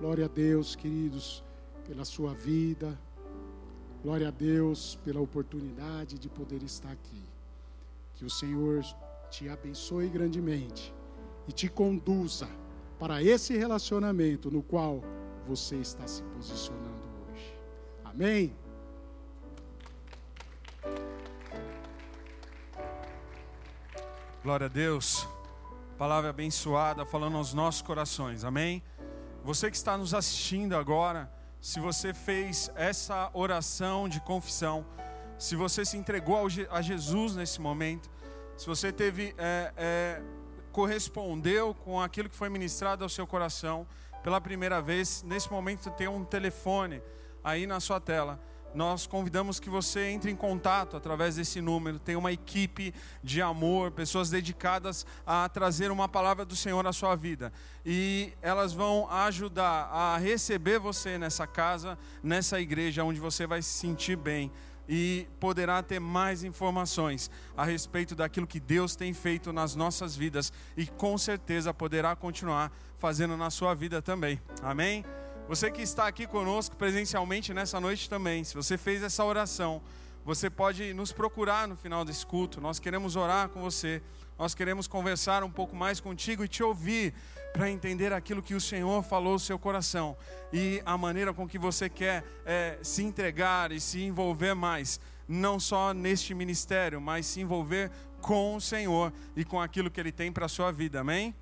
Glória a Deus, queridos, pela sua vida. Glória a Deus pela oportunidade de poder estar aqui. Que o Senhor te abençoe grandemente e te conduza para esse relacionamento no qual você está se posicionando hoje. Amém? Glória a Deus. Palavra abençoada falando aos nossos corações. Amém? Você que está nos assistindo agora, se você fez essa oração de confissão, se você se entregou a Jesus nesse momento, se você teve é, é, correspondeu com aquilo que foi ministrado ao seu coração pela primeira vez, nesse momento tem um telefone aí na sua tela nós convidamos que você entre em contato através desse número. Tem uma equipe de amor, pessoas dedicadas a trazer uma palavra do Senhor à sua vida. E elas vão ajudar a receber você nessa casa, nessa igreja, onde você vai se sentir bem e poderá ter mais informações a respeito daquilo que Deus tem feito nas nossas vidas e com certeza poderá continuar fazendo na sua vida também. Amém? Você que está aqui conosco presencialmente nessa noite também, se você fez essa oração, você pode nos procurar no final desse culto. Nós queremos orar com você, nós queremos conversar um pouco mais contigo e te ouvir para entender aquilo que o Senhor falou no seu coração e a maneira com que você quer é, se entregar e se envolver mais, não só neste ministério, mas se envolver com o Senhor e com aquilo que Ele tem para a sua vida. Amém?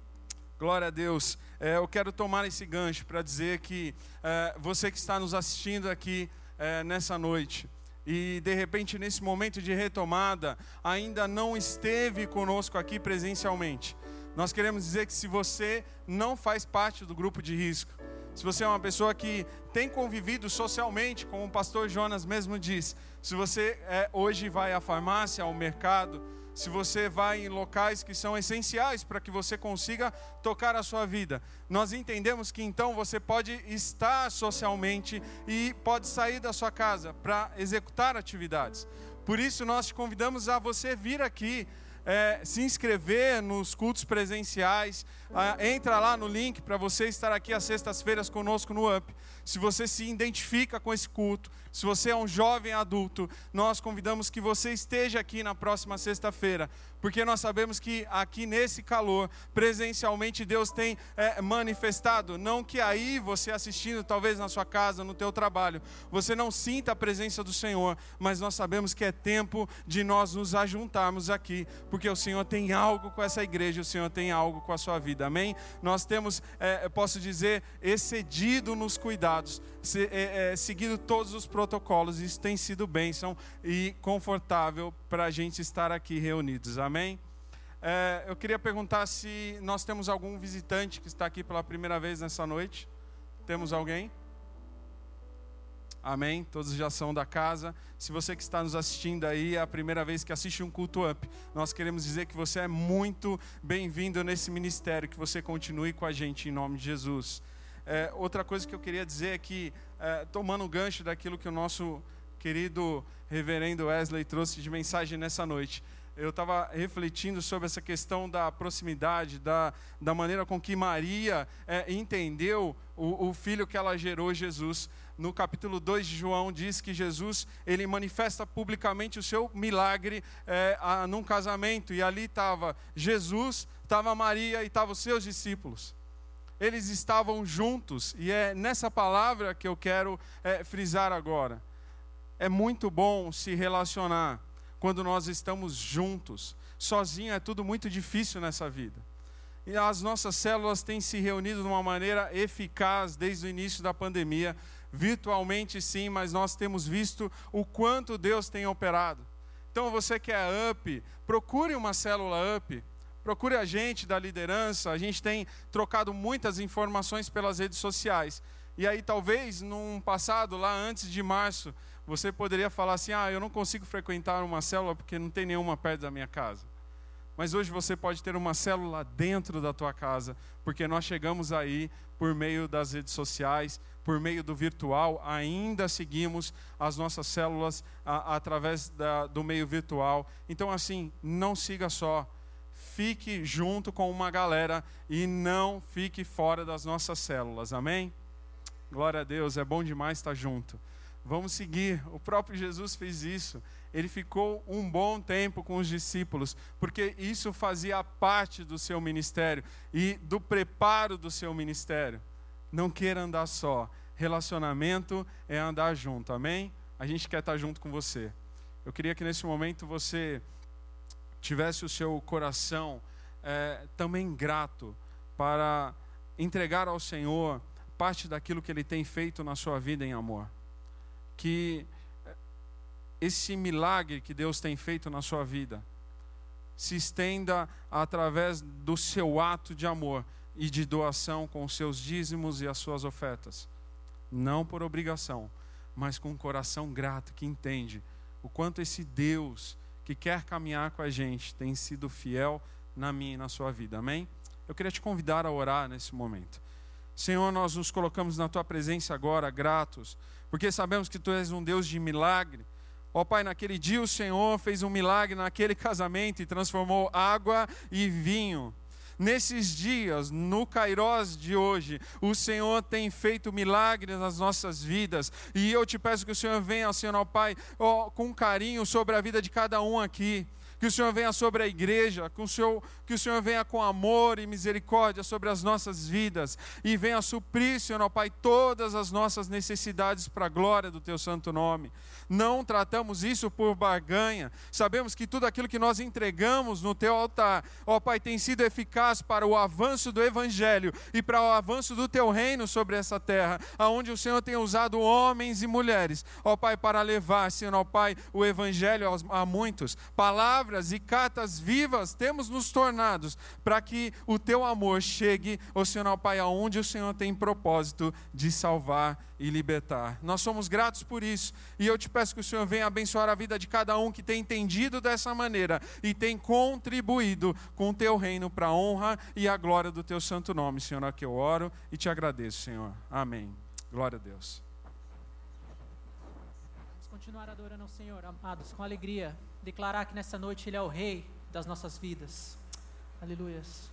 Glória a Deus. É, eu quero tomar esse gancho para dizer que é, você que está nos assistindo aqui é, nessa noite e de repente nesse momento de retomada ainda não esteve conosco aqui presencialmente, nós queremos dizer que se você não faz parte do grupo de risco, se você é uma pessoa que tem convivido socialmente, como o pastor Jonas mesmo diz, se você é, hoje vai à farmácia, ao mercado, se você vai em locais que são essenciais para que você consiga tocar a sua vida. Nós entendemos que então você pode estar socialmente e pode sair da sua casa para executar atividades. Por isso, nós te convidamos a você vir aqui é, se inscrever nos cultos presenciais. Ah, entra lá no link para você estar aqui às sextas-feiras conosco no UP. Se você se identifica com esse culto, se você é um jovem adulto, nós convidamos que você esteja aqui na próxima sexta-feira, porque nós sabemos que aqui nesse calor, presencialmente, Deus tem é, manifestado. Não que aí você assistindo, talvez na sua casa, no teu trabalho, você não sinta a presença do Senhor, mas nós sabemos que é tempo de nós nos ajuntarmos aqui, porque o Senhor tem algo com essa igreja, o Senhor tem algo com a sua vida, amém? Nós temos, é, posso dizer, excedido nos cuidados, se, é, é seguido todos os protocolos, isso tem sido bênção e confortável para a gente estar aqui reunidos, amém? É, eu queria perguntar se nós temos algum visitante que está aqui pela primeira vez nessa noite. Temos alguém? Amém? Todos já são da casa. Se você que está nos assistindo aí é a primeira vez que assiste um culto up, nós queremos dizer que você é muito bem-vindo nesse ministério, que você continue com a gente em nome de Jesus. É, outra coisa que eu queria dizer é que, é, tomando o gancho daquilo que o nosso querido reverendo Wesley trouxe de mensagem nessa noite, eu estava refletindo sobre essa questão da proximidade, da, da maneira com que Maria é, entendeu o, o, filho que ela gerou, Jesus. No capítulo 2 de João diz que Jesus ele manifesta publicamente o seu milagre é, a, num casamento e ali estava Jesus, estava Maria e estavam os seus discípulos. Eles estavam juntos e é nessa palavra que eu quero é, frisar agora. É muito bom se relacionar quando nós estamos juntos. Sozinho é tudo muito difícil nessa vida. E as nossas células têm se reunido de uma maneira eficaz desde o início da pandemia, virtualmente sim, mas nós temos visto o quanto Deus tem operado. Então você que é UP, procure uma célula UP, procure a gente da liderança, a gente tem trocado muitas informações pelas redes sociais. E aí talvez num passado lá antes de março, você poderia falar assim: ah, eu não consigo frequentar uma célula porque não tem nenhuma perto da minha casa. Mas hoje você pode ter uma célula dentro da tua casa, porque nós chegamos aí por meio das redes sociais, por meio do virtual, ainda seguimos as nossas células a, através da, do meio virtual. Então, assim, não siga só, fique junto com uma galera e não fique fora das nossas células, amém? Glória a Deus, é bom demais estar junto. Vamos seguir. O próprio Jesus fez isso. Ele ficou um bom tempo com os discípulos, porque isso fazia parte do seu ministério e do preparo do seu ministério. Não queira andar só. Relacionamento é andar junto, amém? A gente quer estar junto com você. Eu queria que nesse momento você tivesse o seu coração é, também grato para entregar ao Senhor parte daquilo que Ele tem feito na sua vida em amor que esse milagre que Deus tem feito na sua vida se estenda através do seu ato de amor e de doação com os seus dízimos e as suas ofertas. Não por obrigação, mas com um coração grato que entende o quanto esse Deus que quer caminhar com a gente tem sido fiel na minha e na sua vida. Amém? Eu queria te convidar a orar nesse momento. Senhor, nós nos colocamos na tua presença agora, gratos porque sabemos que tu és um Deus de milagre. Ó Pai, naquele dia o Senhor fez um milagre naquele casamento e transformou água e vinho. Nesses dias, no Cairós de hoje, o Senhor tem feito milagres nas nossas vidas. E eu te peço que o Senhor venha, Senhor, ó Pai, com carinho sobre a vida de cada um aqui que o Senhor venha sobre a igreja, que o Senhor, que o Senhor venha com amor e misericórdia sobre as nossas vidas e venha suprir, Senhor, ó Pai, todas as nossas necessidades para a glória do Teu santo nome não tratamos isso por barganha. Sabemos que tudo aquilo que nós entregamos no teu altar, ó Pai, tem sido eficaz para o avanço do Evangelho e para o avanço do teu reino sobre essa terra, aonde o Senhor tem usado homens e mulheres, ó Pai, para levar, Senhor, ó Pai, o Evangelho a muitos. Palavras e cartas vivas temos nos tornados para que o teu amor chegue, ó Senhor, ó Pai, aonde o Senhor tem propósito de salvar e libertar. Nós somos gratos por isso e eu te peço que o Senhor venha abençoar a vida de cada um que tem entendido dessa maneira e tem contribuído com o teu reino para a honra e a glória do teu santo nome, Senhor, a que eu oro e te agradeço, Senhor. Amém. Glória a Deus. Vamos continuar adorando ao Senhor, amados, com alegria, declarar que nessa noite ele é o rei das nossas vidas. Aleluias.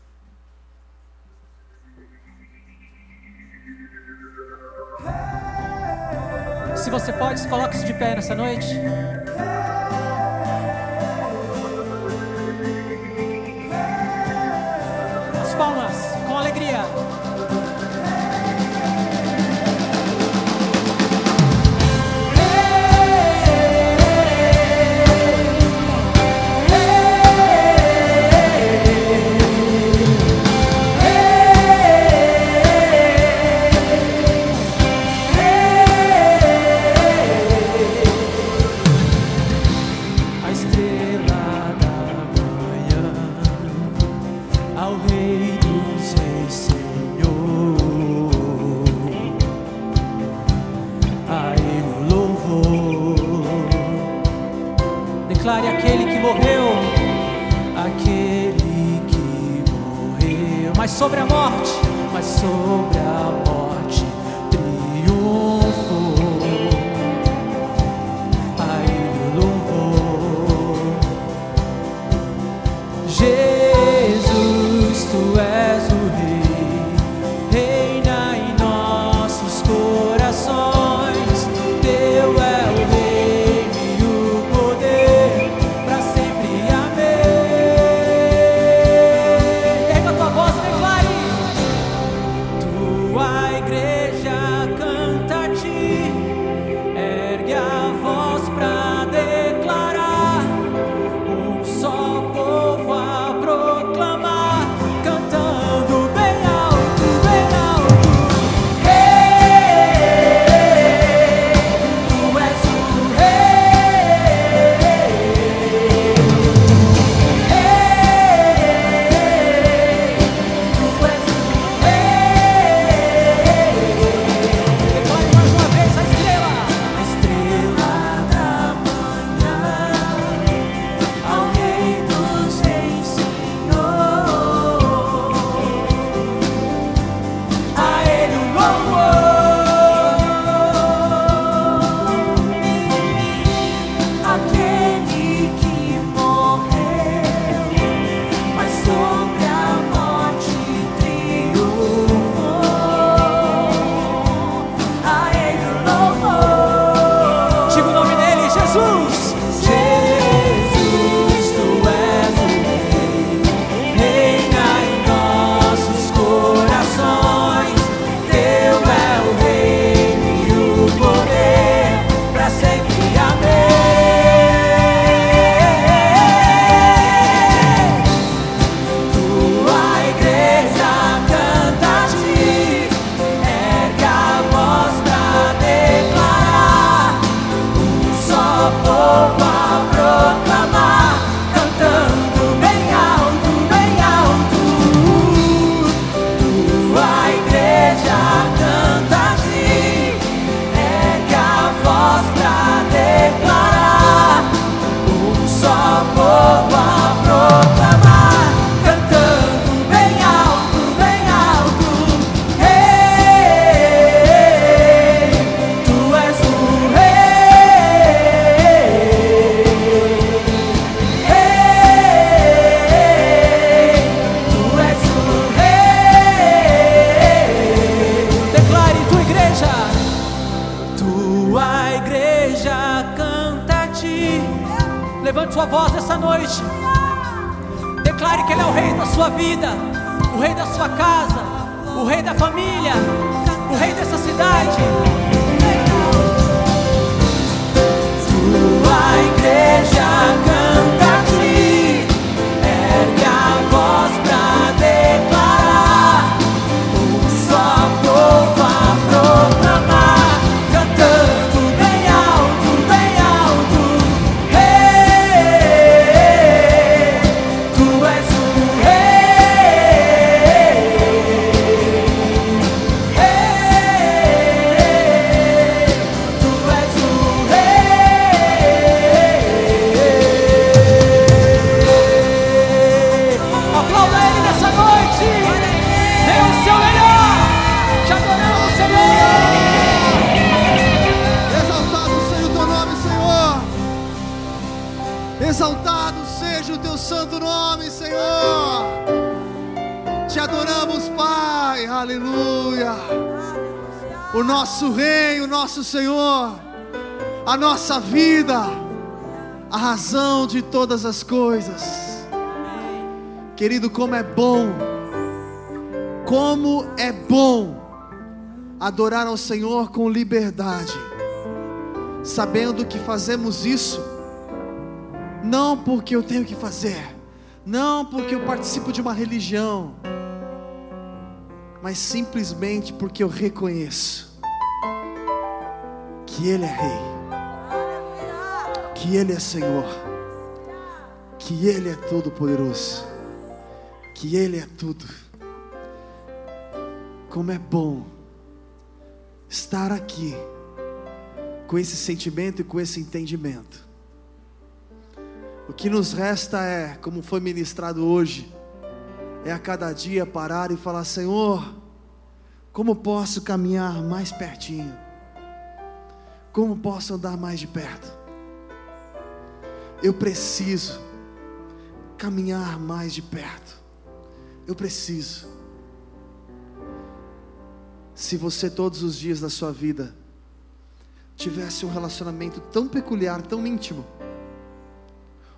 Se você pode, coloque-se de pé nessa noite. Nossa vida, a razão de todas as coisas. Querido, como é bom, como é bom adorar ao Senhor com liberdade, sabendo que fazemos isso não porque eu tenho que fazer, não porque eu participo de uma religião, mas simplesmente porque eu reconheço que Ele é Rei, que Ele é Senhor, que Ele é Todo-Poderoso, que Ele é tudo. Como é bom estar aqui com esse sentimento e com esse entendimento. O que nos resta é, como foi ministrado hoje, é a cada dia parar e falar: Senhor, como posso caminhar mais pertinho? Como posso andar mais de perto? Eu preciso caminhar mais de perto. Eu preciso. Se você todos os dias da sua vida tivesse um relacionamento tão peculiar, tão íntimo,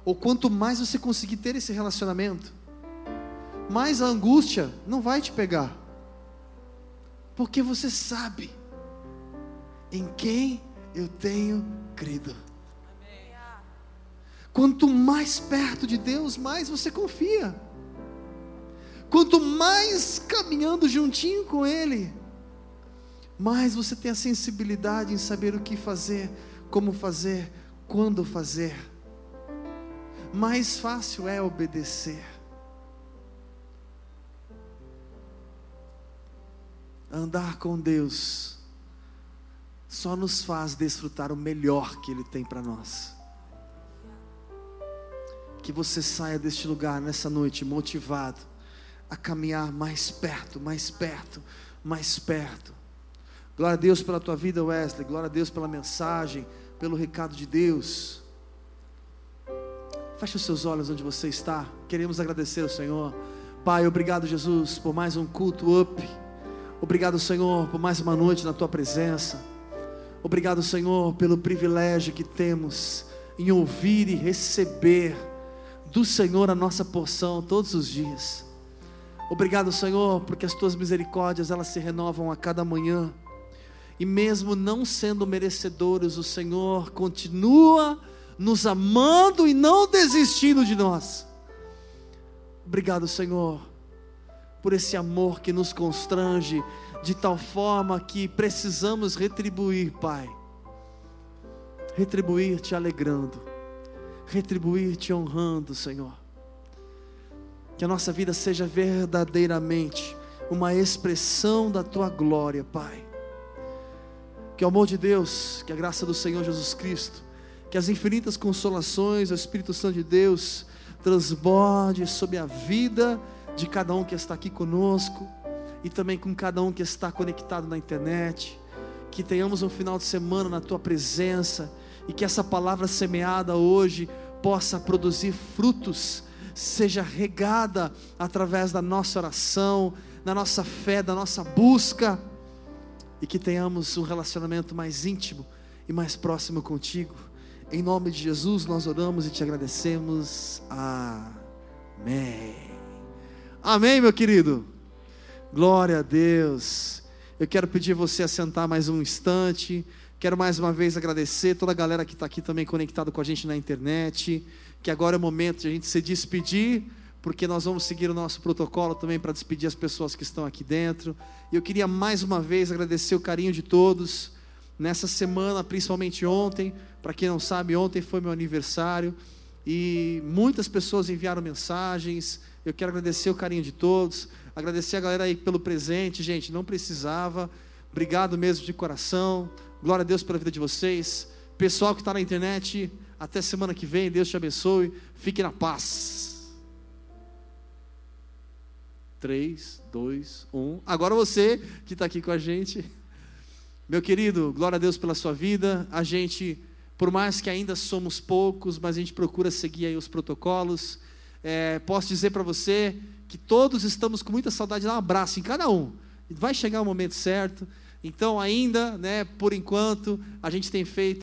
ou quanto mais você conseguir ter esse relacionamento, mais a angústia não vai te pegar, porque você sabe em quem eu tenho crido. Quanto mais perto de Deus, mais você confia. Quanto mais caminhando juntinho com Ele, mais você tem a sensibilidade em saber o que fazer, como fazer, quando fazer. Mais fácil é obedecer. Andar com Deus só nos faz desfrutar o melhor que Ele tem para nós. Que você saia deste lugar nessa noite motivado a caminhar mais perto, mais perto, mais perto Glória a Deus pela tua vida, Wesley. Glória a Deus pela mensagem, pelo recado de Deus. Feche os seus olhos onde você está. Queremos agradecer ao Senhor. Pai, obrigado, Jesus, por mais um culto up. Obrigado, Senhor, por mais uma noite na tua presença. Obrigado, Senhor, pelo privilégio que temos em ouvir e receber do Senhor a nossa porção todos os dias. Obrigado, Senhor, porque as tuas misericórdias elas se renovam a cada manhã e mesmo não sendo merecedores, o Senhor continua nos amando e não desistindo de nós. Obrigado, Senhor, por esse amor que nos constrange de tal forma que precisamos retribuir, Pai. Retribuir te alegrando, retribuir te honrando, Senhor. Que a nossa vida seja verdadeiramente uma expressão da tua glória, Pai que o amor de Deus, que a graça do Senhor Jesus Cristo, que as infinitas consolações do Espírito Santo de Deus transborde sobre a vida de cada um que está aqui conosco e também com cada um que está conectado na internet. Que tenhamos um final de semana na tua presença e que essa palavra semeada hoje possa produzir frutos, seja regada através da nossa oração, da nossa fé, da nossa busca e que tenhamos um relacionamento mais íntimo e mais próximo contigo. Em nome de Jesus nós oramos e te agradecemos. Amém. Amém, meu querido. Glória a Deus. Eu quero pedir você a sentar mais um instante. Quero mais uma vez agradecer toda a galera que está aqui também conectado com a gente na internet. Que agora é o momento de a gente se despedir porque nós vamos seguir o nosso protocolo também para despedir as pessoas que estão aqui dentro. E eu queria mais uma vez agradecer o carinho de todos. Nessa semana, principalmente ontem, para quem não sabe, ontem foi meu aniversário e muitas pessoas enviaram mensagens. Eu quero agradecer o carinho de todos, agradecer a galera aí pelo presente, gente, não precisava. Obrigado mesmo de coração. Glória a Deus pela vida de vocês. Pessoal que está na internet, até semana que vem. Deus te abençoe. Fique na paz. 3, 2, 1. Agora você que está aqui com a gente. Meu querido, glória a Deus pela sua vida. A gente Por mais que ainda somos poucos, mas a gente procura seguir aí os protocolos. É, posso dizer para você que todos estamos com muita saudade, um abraço em cada um. Vai chegar o momento certo. Então, ainda, né, por enquanto, a gente tem feito